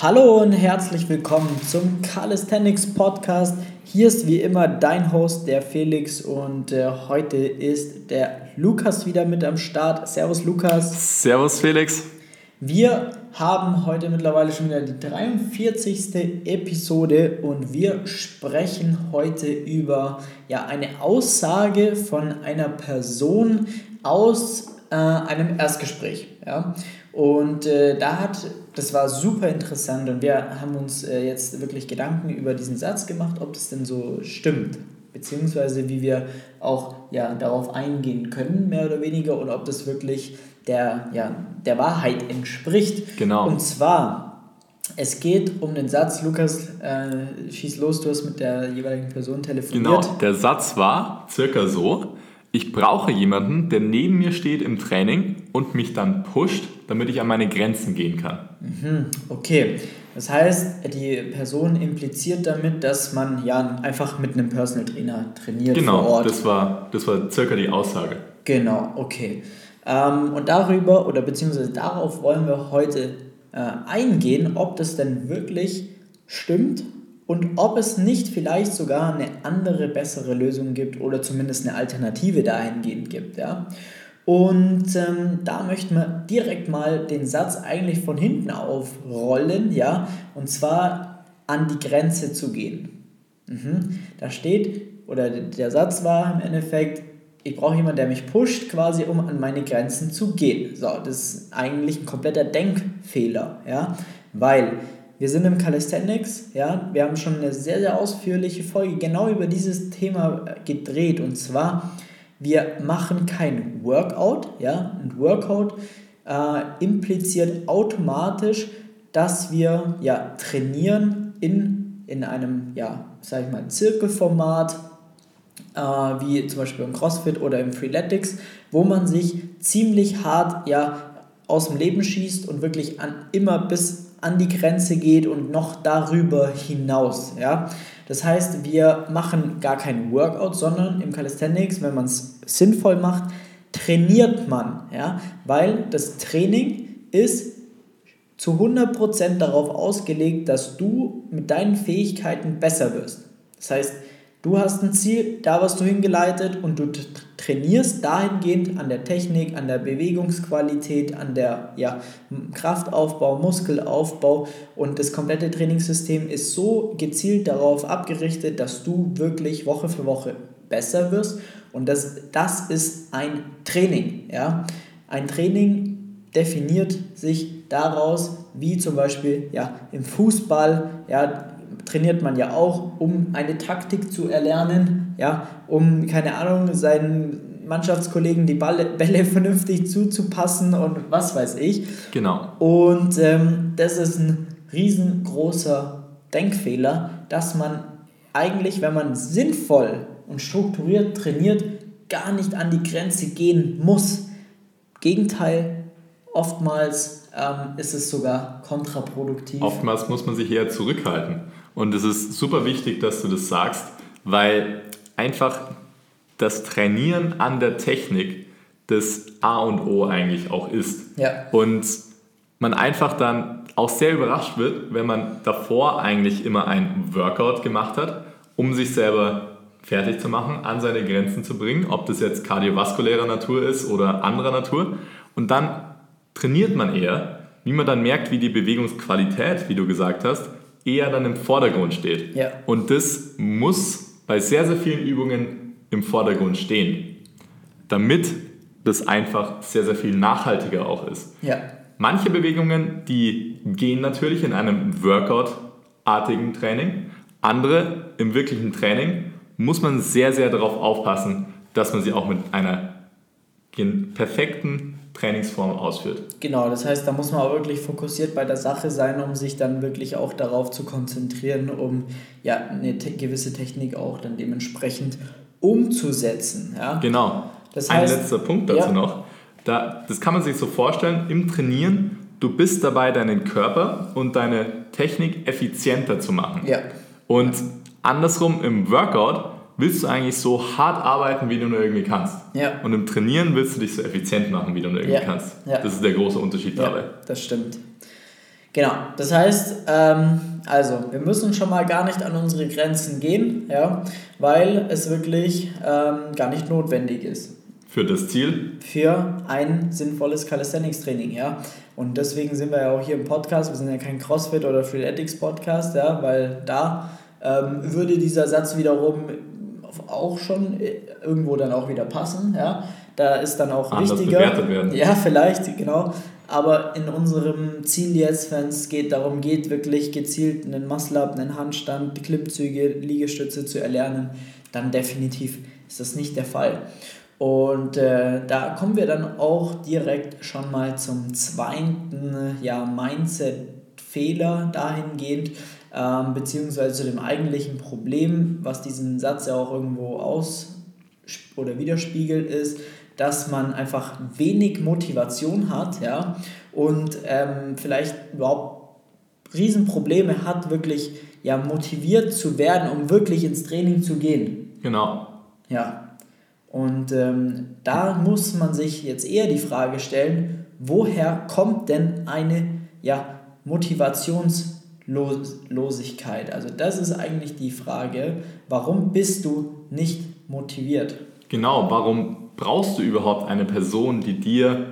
Hallo und herzlich willkommen zum Calisthenics Podcast. Hier ist wie immer dein Host, der Felix, und äh, heute ist der Lukas wieder mit am Start. Servus, Lukas. Servus, Felix. Wir haben heute mittlerweile schon wieder die 43. Episode und wir sprechen heute über ja, eine Aussage von einer Person aus äh, einem Erstgespräch. Ja? Und äh, da hat, das war super interessant und wir haben uns äh, jetzt wirklich Gedanken über diesen Satz gemacht, ob das denn so stimmt, beziehungsweise wie wir auch ja, darauf eingehen können, mehr oder weniger, und ob das wirklich der, ja, der Wahrheit entspricht. Genau. Und zwar, es geht um den Satz, Lukas, äh, schieß los, du hast mit der jeweiligen Person telefoniert. Genau, der Satz war circa so, ich brauche jemanden, der neben mir steht im Training und mich dann pusht, damit ich an meine Grenzen gehen kann. Mhm, okay. Das heißt, die Person impliziert damit, dass man ja einfach mit einem Personal Trainer trainiert genau, vor Ort. Genau, das war, das war circa die Aussage. Genau, okay. Ähm, und darüber oder beziehungsweise darauf wollen wir heute äh, eingehen, ob das denn wirklich stimmt und ob es nicht vielleicht sogar eine andere, bessere Lösung gibt oder zumindest eine Alternative dahingehend gibt. Ja? Und ähm, da möchten wir direkt mal den Satz eigentlich von hinten aufrollen, ja, und zwar an die Grenze zu gehen. Mhm. Da steht, oder der Satz war im Endeffekt, ich brauche jemanden, der mich pusht, quasi um an meine Grenzen zu gehen. So, das ist eigentlich ein kompletter Denkfehler, ja, weil wir sind im Calisthenics, ja, wir haben schon eine sehr, sehr ausführliche Folge genau über dieses Thema gedreht. Und zwar, wir machen kein Workout, ja, ein Workout äh, impliziert automatisch, dass wir ja trainieren in, in einem, ja, sag ich mal, Zirkelformat, äh, wie zum Beispiel im CrossFit oder im Freeletics, wo man sich ziemlich hart ja, aus dem Leben schießt und wirklich an, immer bis an die Grenze geht und noch darüber hinaus. Ja? Das heißt, wir machen gar kein Workout, sondern im Calisthenics, wenn man es sinnvoll macht, trainiert man. Ja? Weil das Training ist zu 100% darauf ausgelegt, dass du mit deinen Fähigkeiten besser wirst. Das heißt, Du hast ein Ziel, da wirst du hingeleitet und du trainierst dahingehend an der Technik, an der Bewegungsqualität, an der ja, Kraftaufbau, Muskelaufbau und das komplette Trainingssystem ist so gezielt darauf abgerichtet, dass du wirklich Woche für Woche besser wirst und das, das ist ein Training. Ja? Ein Training definiert sich daraus, wie zum Beispiel ja, im Fußball, ja, trainiert man ja auch, um eine Taktik zu erlernen, ja, um, keine Ahnung, seinen Mannschaftskollegen die Balle, Bälle vernünftig zuzupassen und was weiß ich. Genau. Und ähm, das ist ein riesengroßer Denkfehler, dass man eigentlich, wenn man sinnvoll und strukturiert trainiert, gar nicht an die Grenze gehen muss. Gegenteil, oftmals ähm, ist es sogar kontraproduktiv. Oftmals muss man sich eher zurückhalten. Und es ist super wichtig, dass du das sagst, weil einfach das Trainieren an der Technik das A und O eigentlich auch ist. Ja. Und man einfach dann auch sehr überrascht wird, wenn man davor eigentlich immer ein Workout gemacht hat, um sich selber fertig zu machen, an seine Grenzen zu bringen, ob das jetzt kardiovaskulärer Natur ist oder anderer Natur. Und dann trainiert man eher, wie man dann merkt, wie die Bewegungsqualität, wie du gesagt hast, eher dann im Vordergrund steht. Ja. Und das muss bei sehr, sehr vielen Übungen im Vordergrund stehen, damit das einfach sehr, sehr viel nachhaltiger auch ist. Ja. Manche Bewegungen, die gehen natürlich in einem Workout-artigen Training. Andere im wirklichen Training muss man sehr, sehr darauf aufpassen, dass man sie auch mit einer perfekten Trainingsform ausführt. Genau, das heißt, da muss man auch wirklich fokussiert bei der Sache sein, um sich dann wirklich auch darauf zu konzentrieren, um ja eine te gewisse Technik auch dann dementsprechend umzusetzen. Ja? Genau. Das heißt, Ein letzter Punkt dazu ja. noch. Da, das kann man sich so vorstellen, im Trainieren, du bist dabei, deinen Körper und deine Technik effizienter zu machen. Ja. Und andersrum im Workout willst du eigentlich so hart arbeiten, wie du nur irgendwie kannst. Ja. Und im Trainieren willst du dich so effizient machen, wie du nur irgendwie ja. kannst. Ja. Das ist der große Unterschied dabei. das stimmt. Genau, das heißt, ähm, also wir müssen schon mal gar nicht an unsere Grenzen gehen, ja, weil es wirklich ähm, gar nicht notwendig ist. Für das Ziel? Für ein sinnvolles Calisthenics-Training, ja. Und deswegen sind wir ja auch hier im Podcast. Wir sind ja kein CrossFit oder Freeletics-Podcast, ja, weil da ähm, würde dieser Satz wiederum auch schon äh, irgendwo dann auch wieder passen, ja. Da ist dann auch Anders wichtiger. Ja, vielleicht, genau. Aber in unserem Ziel jetzt, wenn es geht, darum geht, wirklich gezielt einen Muscle-Up, einen Handstand, Klimmzüge, Liegestütze zu erlernen, dann definitiv ist das nicht der Fall. Und äh, da kommen wir dann auch direkt schon mal zum zweiten ja, Mindset-Fehler dahingehend, ähm, beziehungsweise zu dem eigentlichen Problem, was diesen Satz ja auch irgendwo aus oder widerspiegelt, ist, dass man einfach wenig Motivation hat ja, und ähm, vielleicht überhaupt Riesenprobleme hat, wirklich ja, motiviert zu werden, um wirklich ins Training zu gehen. Genau. Ja. Und ähm, da muss man sich jetzt eher die Frage stellen, woher kommt denn eine ja, Motivationslosigkeit? Also das ist eigentlich die Frage, warum bist du nicht motiviert? Genau, warum brauchst du überhaupt eine Person, die dir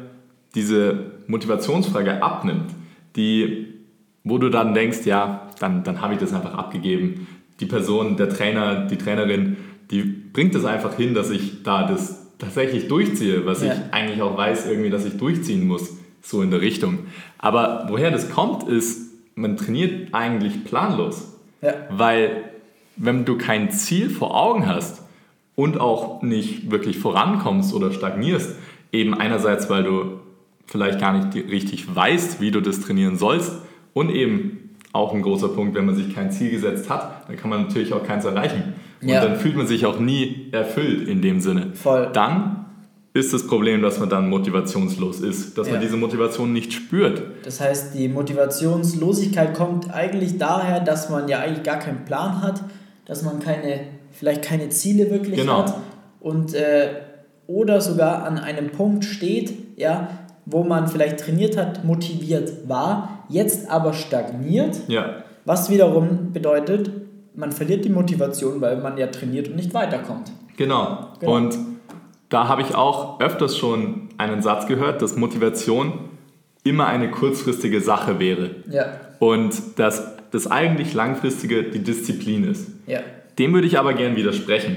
diese Motivationsfrage abnimmt, die, wo du dann denkst, ja, dann, dann habe ich das einfach abgegeben. Die Person, der Trainer, die Trainerin, die bringt es einfach hin, dass ich da das tatsächlich durchziehe, was ja. ich eigentlich auch weiß, irgendwie, dass ich durchziehen muss, so in der Richtung. Aber woher das kommt, ist, man trainiert eigentlich planlos. Ja. Weil wenn du kein Ziel vor Augen hast und auch nicht wirklich vorankommst oder stagnierst, eben einerseits, weil du vielleicht gar nicht richtig weißt, wie du das trainieren sollst und eben auch ein großer Punkt, wenn man sich kein Ziel gesetzt hat, dann kann man natürlich auch keins erreichen. Und ja. dann fühlt man sich auch nie erfüllt in dem Sinne. Voll. Dann ist das Problem, dass man dann motivationslos ist, dass ja. man diese Motivation nicht spürt. Das heißt, die Motivationslosigkeit kommt eigentlich daher, dass man ja eigentlich gar keinen Plan hat, dass man keine, vielleicht keine Ziele wirklich genau. hat und äh, oder sogar an einem Punkt steht, ja, wo man vielleicht trainiert hat, motiviert war, jetzt aber stagniert. Ja. Was wiederum bedeutet, man verliert die Motivation, weil man ja trainiert und nicht weiterkommt. Genau. genau. Und da habe ich auch öfters schon einen Satz gehört, dass Motivation immer eine kurzfristige Sache wäre. Ja. Und dass das eigentlich langfristige die Disziplin ist. Ja. Dem würde ich aber gern widersprechen.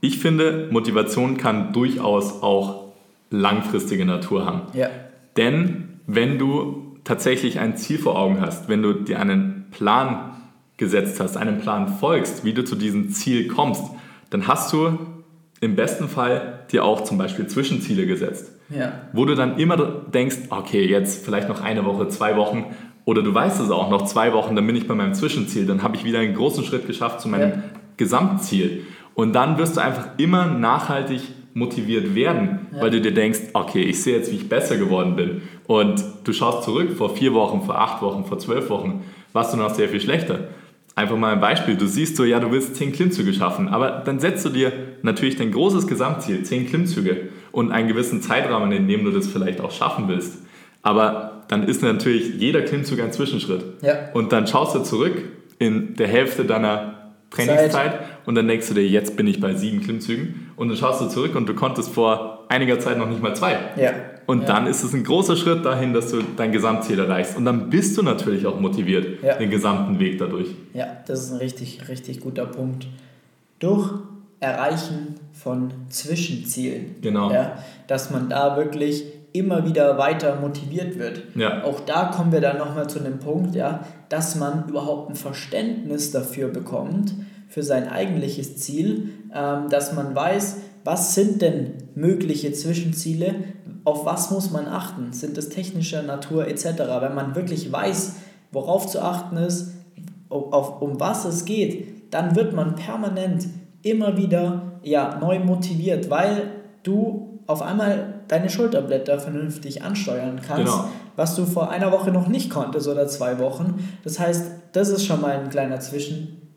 Ich finde, Motivation kann durchaus auch langfristige Natur haben. Ja. Denn wenn du tatsächlich ein Ziel vor Augen hast, wenn du dir einen Plan gesetzt hast, einem Plan folgst, wie du zu diesem Ziel kommst, dann hast du im besten Fall dir auch zum Beispiel Zwischenziele gesetzt. Ja. Wo du dann immer denkst, okay, jetzt vielleicht noch eine Woche, zwei Wochen oder du weißt es auch, noch zwei Wochen, dann bin ich bei meinem Zwischenziel, dann habe ich wieder einen großen Schritt geschafft zu meinem ja. Gesamtziel. Und dann wirst du einfach immer nachhaltig motiviert werden, ja. weil du dir denkst, okay, ich sehe jetzt, wie ich besser geworden bin. Und du schaust zurück vor vier Wochen, vor acht Wochen, vor zwölf Wochen, warst du noch sehr viel schlechter. Einfach mal ein Beispiel. Du siehst so, ja, du willst 10 Klimmzüge schaffen, aber dann setzt du dir natürlich dein großes Gesamtziel, 10 Klimmzüge und einen gewissen Zeitrahmen, in dem du das vielleicht auch schaffen willst. Aber dann ist natürlich jeder Klimmzug ein Zwischenschritt. Ja. Und dann schaust du zurück in der Hälfte deiner Trainingszeit Zeit. und dann denkst du dir, jetzt bin ich bei sieben Klimmzügen und dann schaust du zurück und du konntest vor einiger Zeit noch nicht mal zwei. Ja. Und ja. dann ist es ein großer Schritt dahin, dass du dein Gesamtziel erreichst. Und dann bist du natürlich auch motiviert, ja. den gesamten Weg dadurch. Ja, das ist ein richtig, richtig guter Punkt. Durch Erreichen von Zwischenzielen. Genau. Ja, dass man da wirklich immer wieder weiter motiviert wird. Ja. Auch da kommen wir dann nochmal zu einem Punkt, ja, dass man überhaupt ein Verständnis dafür bekommt, für sein eigentliches Ziel, ähm, dass man weiß, was sind denn mögliche Zwischenziele, auf was muss man achten, sind es technischer Natur etc. Wenn man wirklich weiß, worauf zu achten ist, auf, um was es geht, dann wird man permanent immer wieder ja, neu motiviert, weil du auf einmal deine Schulterblätter vernünftig ansteuern kannst, genau. was du vor einer Woche noch nicht konntest oder zwei Wochen. Das heißt, das ist schon mal ein kleiner Zwischen,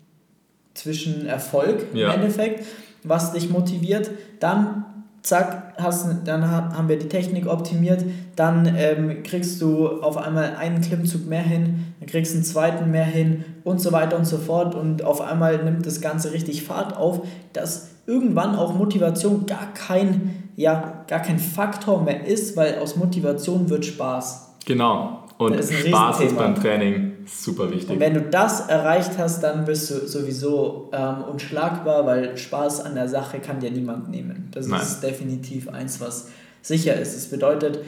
Zwischenerfolg ja. im Endeffekt, was dich motiviert. Dann zack, hast, dann haben wir die Technik optimiert, dann ähm, kriegst du auf einmal einen Klimmzug mehr hin, dann kriegst du einen zweiten mehr hin und so weiter und so fort und auf einmal nimmt das Ganze richtig Fahrt auf, dass irgendwann auch Motivation gar kein, ja, gar kein Faktor mehr ist, weil aus Motivation wird Spaß. Genau. Und ist Spaß ist beim Training super wichtig. Und wenn du das erreicht hast, dann bist du sowieso ähm, unschlagbar, weil Spaß an der Sache kann dir niemand nehmen. Das Nein. ist definitiv eins, was sicher ist. Das bedeutet,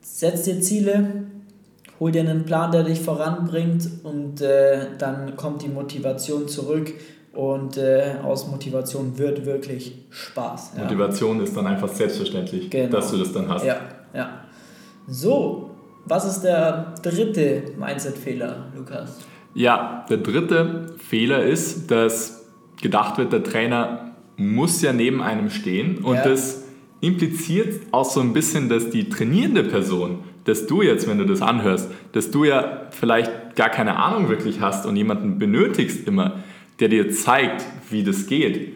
setz dir Ziele, hol dir einen Plan, der dich voranbringt und äh, dann kommt die Motivation zurück und äh, aus Motivation wird wirklich Spaß. Ja. Motivation ist dann einfach selbstverständlich, genau. dass du das dann hast. Ja, ja. So, was ist der dritte Mindset-Fehler, Lukas? Ja, der dritte Fehler ist, dass gedacht wird, der Trainer muss ja neben einem stehen und ja. das impliziert auch so ein bisschen, dass die trainierende Person, dass du jetzt, wenn du das anhörst, dass du ja vielleicht gar keine Ahnung wirklich hast und jemanden benötigst immer, der dir zeigt, wie das geht.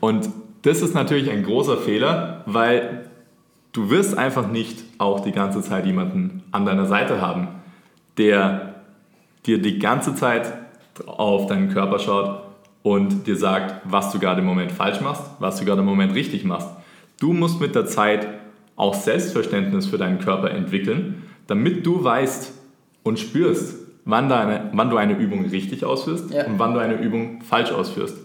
Und das ist natürlich ein großer Fehler, weil du wirst einfach nicht auch die ganze Zeit jemanden an deiner Seite haben, der dir die ganze Zeit auf deinen Körper schaut und dir sagt, was du gerade im Moment falsch machst, was du gerade im Moment richtig machst. Du musst mit der Zeit auch Selbstverständnis für deinen Körper entwickeln, damit du weißt und spürst, wann, deine, wann du eine Übung richtig ausführst ja. und wann du eine Übung falsch ausführst.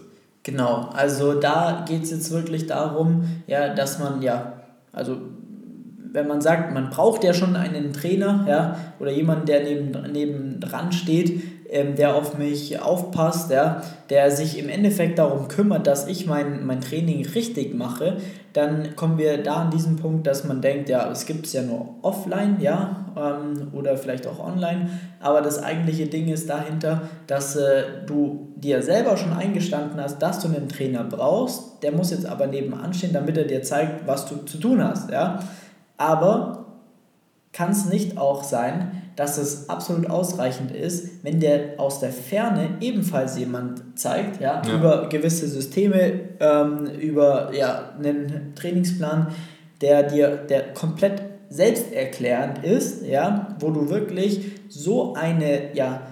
Genau, also da geht es jetzt wirklich darum, ja, dass man ja also wenn man sagt, man braucht ja schon einen Trainer ja, oder jemanden, der neben, neben dran steht, ähm, der auf mich aufpasst, ja, der sich im Endeffekt darum kümmert, dass ich mein, mein Training richtig mache, dann kommen wir da an diesen Punkt, dass man denkt, ja, es gibt es ja nur offline, ja, ähm, oder vielleicht auch online, aber das eigentliche Ding ist dahinter, dass äh, du dir selber schon eingestanden hast, dass du einen Trainer brauchst, der muss jetzt aber nebenan stehen, damit er dir zeigt, was du zu tun hast, ja. Aber kann es nicht auch sein, dass es absolut ausreichend ist, wenn der aus der Ferne ebenfalls jemand zeigt, ja, ja. über gewisse Systeme, ähm, über ja, einen Trainingsplan, der dir der komplett selbsterklärend ist, ja, wo du wirklich so eine ja,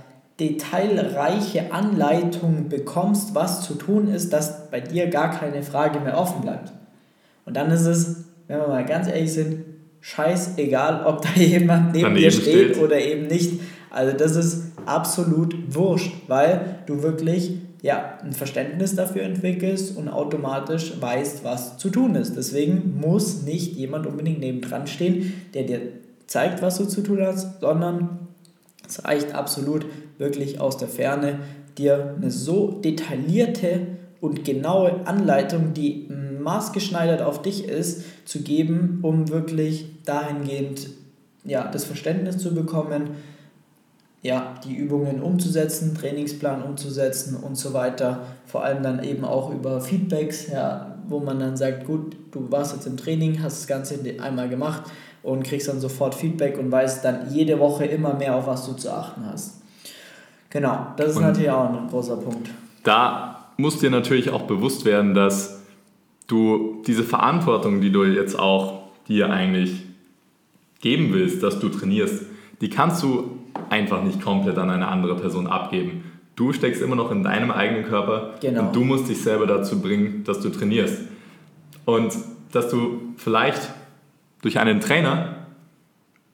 detailreiche Anleitung bekommst, was zu tun ist, dass bei dir gar keine Frage mehr offen bleibt. Und dann ist es, wenn wir mal ganz ehrlich sind, scheißegal, ob da jemand neben Daneben dir steht, steht oder eben nicht. Also das ist absolut wurscht, weil du wirklich ja, ein Verständnis dafür entwickelst und automatisch weißt, was zu tun ist. Deswegen muss nicht jemand unbedingt nebendran stehen, der dir zeigt, was du zu tun hast, sondern es reicht absolut wirklich aus der Ferne, dir eine so detaillierte und genaue Anleitung, die maßgeschneidert auf dich ist, zu geben, um wirklich dahingehend ja, das Verständnis zu bekommen, ja, die Übungen umzusetzen, Trainingsplan umzusetzen und so weiter. Vor allem dann eben auch über Feedbacks, ja, wo man dann sagt, gut, du warst jetzt im Training, hast das Ganze einmal gemacht und kriegst dann sofort Feedback und weißt dann jede Woche immer mehr, auf was du zu achten hast. Genau, das ist und natürlich auch ein großer Punkt. Da muss dir natürlich auch bewusst werden, dass du diese Verantwortung, die du jetzt auch dir eigentlich geben willst, dass du trainierst, die kannst du einfach nicht komplett an eine andere Person abgeben. Du steckst immer noch in deinem eigenen Körper genau. und du musst dich selber dazu bringen, dass du trainierst. Und dass du vielleicht durch einen Trainer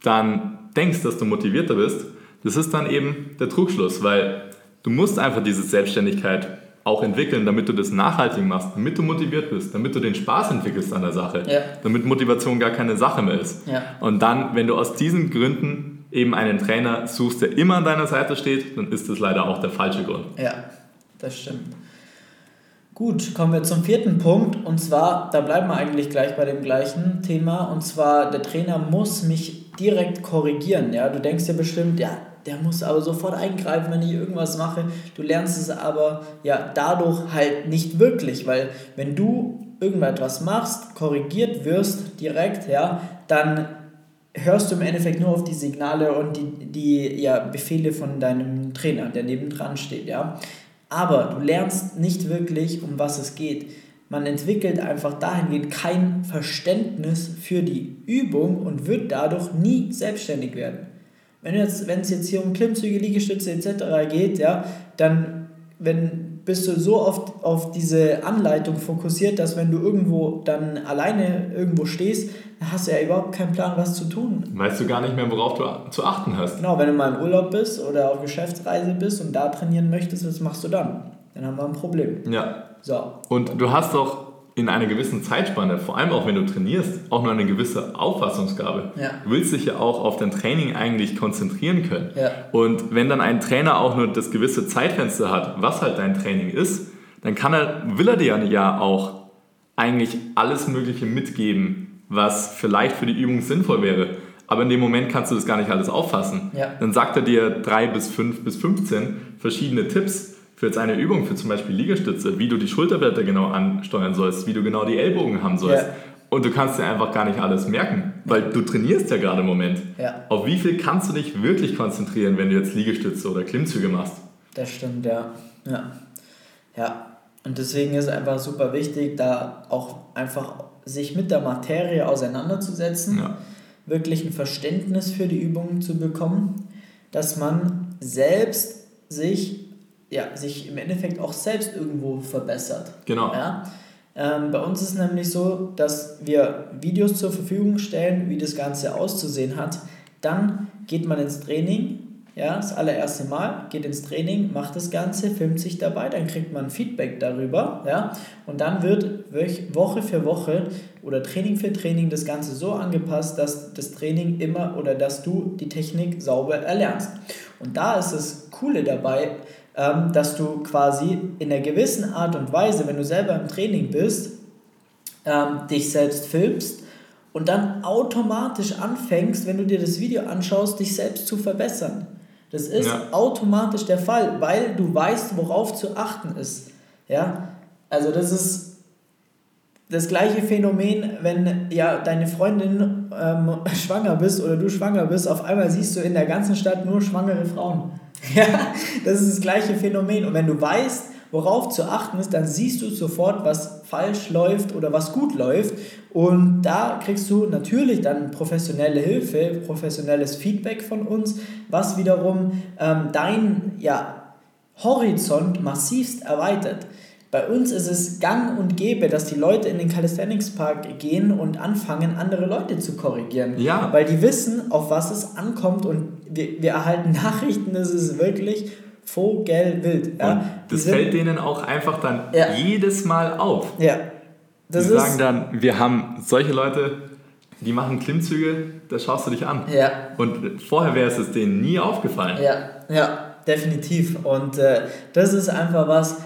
dann denkst, dass du motivierter bist, das ist dann eben der Trugschluss, weil du musst einfach diese Selbstständigkeit auch entwickeln, damit du das nachhaltig machst, damit du motiviert bist, damit du den Spaß entwickelst an der Sache, ja. damit Motivation gar keine Sache mehr ist. Ja. Und dann, wenn du aus diesen Gründen eben einen Trainer suchst, der immer an deiner Seite steht, dann ist das leider auch der falsche Grund. Ja, das stimmt. Gut, kommen wir zum vierten Punkt und zwar, da bleiben wir eigentlich gleich bei dem gleichen Thema und zwar, der Trainer muss mich direkt korrigieren. Ja, du denkst ja bestimmt, ja, der muss aber sofort eingreifen, wenn ich irgendwas mache. Du lernst es aber ja dadurch halt nicht wirklich, weil wenn du irgendetwas machst, korrigiert wirst direkt, ja, dann hörst du im Endeffekt nur auf die Signale und die, die ja, Befehle von deinem Trainer, der nebendran steht, ja. Aber du lernst nicht wirklich, um was es geht. man entwickelt einfach dahingehend kein Verständnis für die Übung und wird dadurch nie selbstständig werden. Wenn jetzt, es jetzt hier um Klimmzüge, Liegestütze etc. geht, ja, dann wenn bist du so oft auf diese Anleitung fokussiert, dass wenn du irgendwo dann alleine irgendwo stehst, dann hast du ja überhaupt keinen Plan, was zu tun. Weißt du gar nicht mehr, worauf du zu achten hast. Genau, wenn du mal im Urlaub bist oder auf Geschäftsreise bist und da trainieren möchtest, was machst du dann? Dann haben wir ein Problem. Ja. So. Und du hast doch in einer gewissen Zeitspanne, vor allem auch wenn du trainierst, auch nur eine gewisse Auffassungsgabe. Ja. Du willst dich ja auch auf dein Training eigentlich konzentrieren können. Ja. Und wenn dann ein Trainer auch nur das gewisse Zeitfenster hat, was halt dein Training ist, dann kann er, will er dir ja auch eigentlich alles Mögliche mitgeben, was vielleicht für die Übung sinnvoll wäre. Aber in dem Moment kannst du das gar nicht alles auffassen. Ja. Dann sagt er dir drei bis fünf bis 15 verschiedene Tipps für jetzt eine Übung, für zum Beispiel Liegestütze, wie du die Schulterblätter genau ansteuern sollst, wie du genau die Ellbogen haben sollst. Ja. Und du kannst dir einfach gar nicht alles merken, weil du trainierst ja gerade im Moment. Ja. Auf wie viel kannst du dich wirklich konzentrieren, wenn du jetzt Liegestütze oder Klimmzüge machst? Das stimmt, ja. Ja. Ja. Und deswegen ist es einfach super wichtig, da auch einfach sich mit der Materie auseinanderzusetzen, ja. wirklich ein Verständnis für die Übungen zu bekommen, dass man selbst sich ja, sich im Endeffekt auch selbst irgendwo verbessert. Genau. Ja? Ähm, bei uns ist es nämlich so, dass wir Videos zur Verfügung stellen, wie das Ganze auszusehen hat. Dann geht man ins Training, ja, das allererste Mal, geht ins Training, macht das Ganze, filmt sich dabei, dann kriegt man Feedback darüber, ja, und dann wird Woche für Woche oder Training für Training das Ganze so angepasst, dass das Training immer oder dass du die Technik sauber erlernst. Und da ist das Coole dabei, ähm, dass du quasi in einer gewissen Art und Weise, wenn du selber im Training bist, ähm, dich selbst filmst und dann automatisch anfängst, wenn du dir das Video anschaust, dich selbst zu verbessern. Das ist ja. automatisch der Fall, weil du weißt, worauf zu achten ist. Ja? Also das ist das gleiche Phänomen, wenn ja deine Freundin ähm, schwanger bist oder du schwanger bist, auf einmal siehst du in der ganzen Stadt nur schwangere Frauen. Ja, das ist das gleiche Phänomen. Und wenn du weißt, worauf zu achten ist, dann siehst du sofort, was falsch läuft oder was gut läuft. Und da kriegst du natürlich dann professionelle Hilfe, professionelles Feedback von uns, was wiederum ähm, dein ja, Horizont massivst erweitert. Bei uns ist es gang und gäbe, dass die Leute in den Calisthenics Park gehen und anfangen, andere Leute zu korrigieren. Ja. Weil die wissen, auf was es ankommt und wir, wir erhalten Nachrichten, das ist wirklich vogelwild. Ja. das sind, fällt denen auch einfach dann ja. jedes Mal auf. Ja. Das die sagen dann, wir haben solche Leute, die machen Klimmzüge, da schaust du dich an. Ja. Und vorher wäre es denen nie aufgefallen. Ja, ja, definitiv. Und äh, das ist einfach was,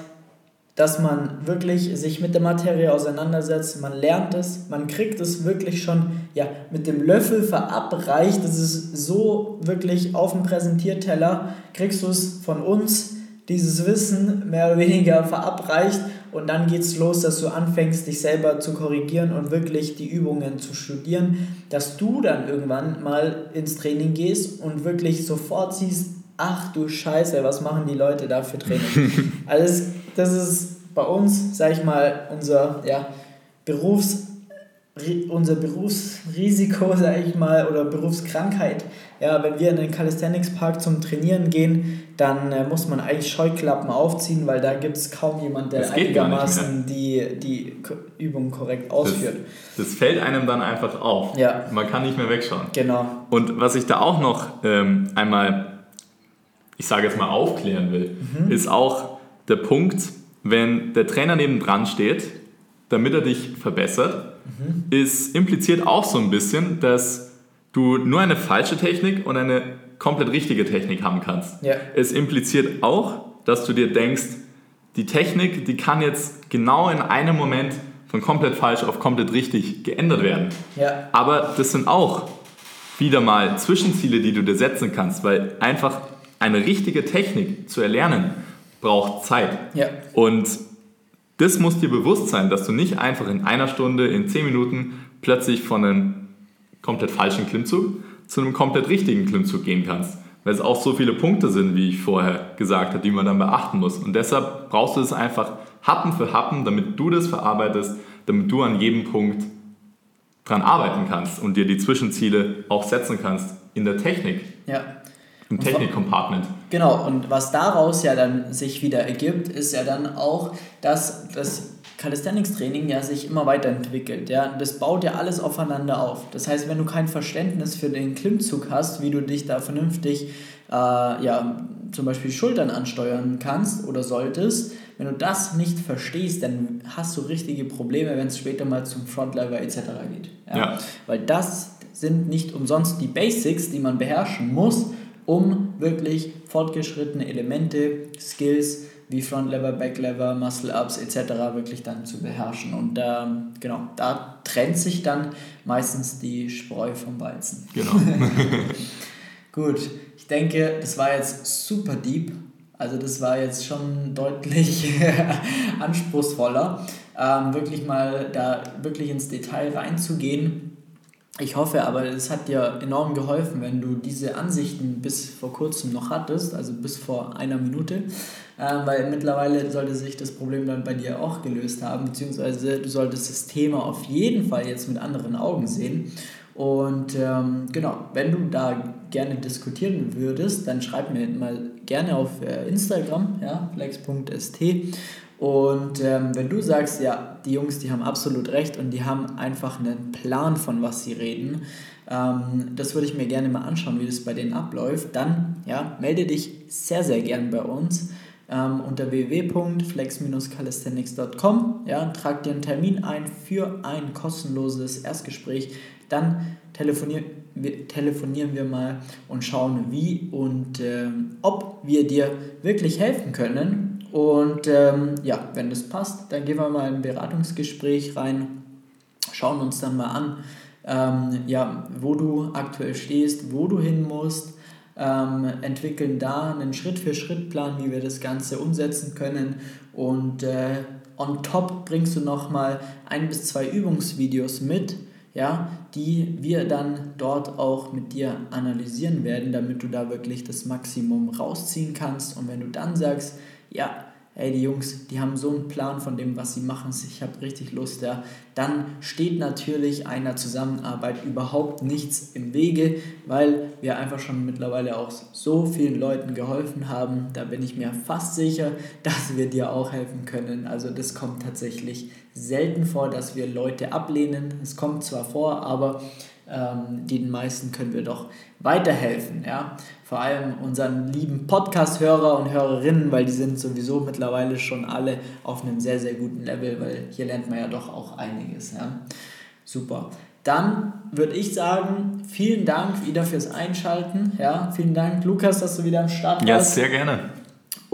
dass man wirklich sich mit der Materie auseinandersetzt, man lernt es, man kriegt es wirklich schon ja, mit dem Löffel verabreicht, das ist so wirklich auf dem Präsentierteller, kriegst du es von uns, dieses Wissen mehr oder weniger verabreicht und dann geht es los, dass du anfängst, dich selber zu korrigieren und wirklich die Übungen zu studieren, dass du dann irgendwann mal ins Training gehst und wirklich sofort siehst, ach du Scheiße, was machen die Leute da für Training? also das ist bei uns, sag ich mal, unser ja, Berufs unser Berufsrisiko, sage ich mal, oder Berufskrankheit. Ja, wenn wir in den Calisthenics Park zum Trainieren gehen, dann äh, muss man eigentlich Scheuklappen aufziehen, weil da gibt es kaum jemand, der einigermaßen die, die Übung korrekt ausführt. Das, das, fällt einem dann einfach auf. Ja. Man kann nicht mehr wegschauen. Genau. Und was ich da auch noch ähm, einmal, ich sage jetzt mal, aufklären will, mhm. ist auch der Punkt, wenn der Trainer neben dran steht, damit er dich verbessert, mhm. ist impliziert auch so ein bisschen, dass du nur eine falsche Technik und eine komplett richtige Technik haben kannst. Ja. Es impliziert auch, dass du dir denkst, die Technik, die kann jetzt genau in einem Moment von komplett falsch auf komplett richtig geändert werden. Ja. Aber das sind auch wieder mal Zwischenziele, die du dir setzen kannst, weil einfach eine richtige Technik zu erlernen braucht Zeit. Ja. Und das muss dir bewusst sein, dass du nicht einfach in einer Stunde, in zehn Minuten plötzlich von einem komplett falschen Klimmzug zu einem komplett richtigen Klimmzug gehen kannst. weil es auch so viele Punkte sind, wie ich vorher gesagt habe, die man dann beachten muss. Und deshalb brauchst du es einfach Happen für Happen, damit du das verarbeitest, damit du an jedem Punkt dran arbeiten kannst und dir die Zwischenziele auch setzen kannst in der Technik. Ja. Im Technik-Compartment. Genau, und was daraus ja dann sich wieder ergibt, ist ja dann auch, dass das Calisthenics-Training ja sich immer weiterentwickelt. Ja? Das baut ja alles aufeinander auf. Das heißt, wenn du kein Verständnis für den Klimmzug hast, wie du dich da vernünftig äh, ja, zum Beispiel Schultern ansteuern kannst oder solltest, wenn du das nicht verstehst, dann hast du richtige Probleme, wenn es später mal zum Frontlever etc. geht. Ja? ja. Weil das sind nicht umsonst die Basics, die man beherrschen muss, um wirklich fortgeschrittene Elemente, Skills wie Frontlever, Backlever, Muscle-Ups etc. wirklich dann zu beherrschen. Und ähm, genau, da trennt sich dann meistens die Spreu vom Weizen. Genau. Gut, ich denke, das war jetzt super deep. Also das war jetzt schon deutlich anspruchsvoller, ähm, wirklich mal da wirklich ins Detail reinzugehen ich hoffe aber, es hat dir enorm geholfen, wenn du diese Ansichten bis vor kurzem noch hattest, also bis vor einer Minute, äh, weil mittlerweile sollte sich das Problem dann bei dir auch gelöst haben, beziehungsweise du solltest das Thema auf jeden Fall jetzt mit anderen Augen sehen. Und ähm, genau, wenn du da gerne diskutieren würdest, dann schreib mir mal gerne auf äh, Instagram, ja, flex.st und ähm, wenn du sagst, ja, die Jungs, die haben absolut recht und die haben einfach einen Plan, von was sie reden, ähm, das würde ich mir gerne mal anschauen, wie das bei denen abläuft, dann ja, melde dich sehr, sehr gern bei uns ähm, unter www.flex-calisthenics.com. Ja, trag dir einen Termin ein für ein kostenloses Erstgespräch. Dann telefonieren wir, telefonieren wir mal und schauen, wie und äh, ob wir dir wirklich helfen können und ähm, ja, wenn das passt, dann gehen wir mal in ein Beratungsgespräch rein, schauen uns dann mal an, ähm, ja, wo du aktuell stehst, wo du hin musst, ähm, entwickeln da einen Schritt-für-Schritt-Plan, wie wir das Ganze umsetzen können und äh, on top bringst du nochmal ein bis zwei Übungsvideos mit, ja, die wir dann dort auch mit dir analysieren werden, damit du da wirklich das Maximum rausziehen kannst. Und wenn du dann sagst, ja, ey, die Jungs, die haben so einen Plan von dem, was sie machen, ich habe richtig Lust, ja, dann steht natürlich einer Zusammenarbeit überhaupt nichts im Wege, weil wir einfach schon mittlerweile auch so vielen Leuten geholfen haben. Da bin ich mir fast sicher, dass wir dir auch helfen können. Also das kommt tatsächlich selten vor, dass wir Leute ablehnen. Es kommt zwar vor, aber ähm, den meisten können wir doch weiterhelfen. Ja? Vor allem unseren lieben Podcast-Hörer und Hörerinnen, weil die sind sowieso mittlerweile schon alle auf einem sehr, sehr guten Level, weil hier lernt man ja doch auch einiges. Ja? Super. Dann würde ich sagen, vielen Dank wieder fürs Einschalten. Ja? Vielen Dank, Lukas, dass du wieder am Start warst. Ja, sehr gerne.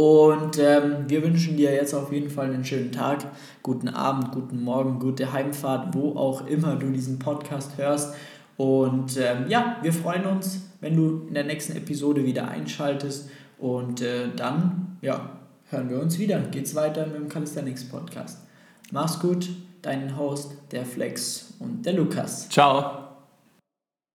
Und ähm, wir wünschen dir jetzt auf jeden Fall einen schönen Tag, guten Abend, guten Morgen, gute Heimfahrt, wo auch immer du diesen Podcast hörst. Und ähm, ja, wir freuen uns, wenn du in der nächsten Episode wieder einschaltest. Und äh, dann, ja, hören wir uns wieder. Geht's weiter mit dem Calisthenics Podcast. Mach's gut, dein Host, der Flex und der Lukas. Ciao.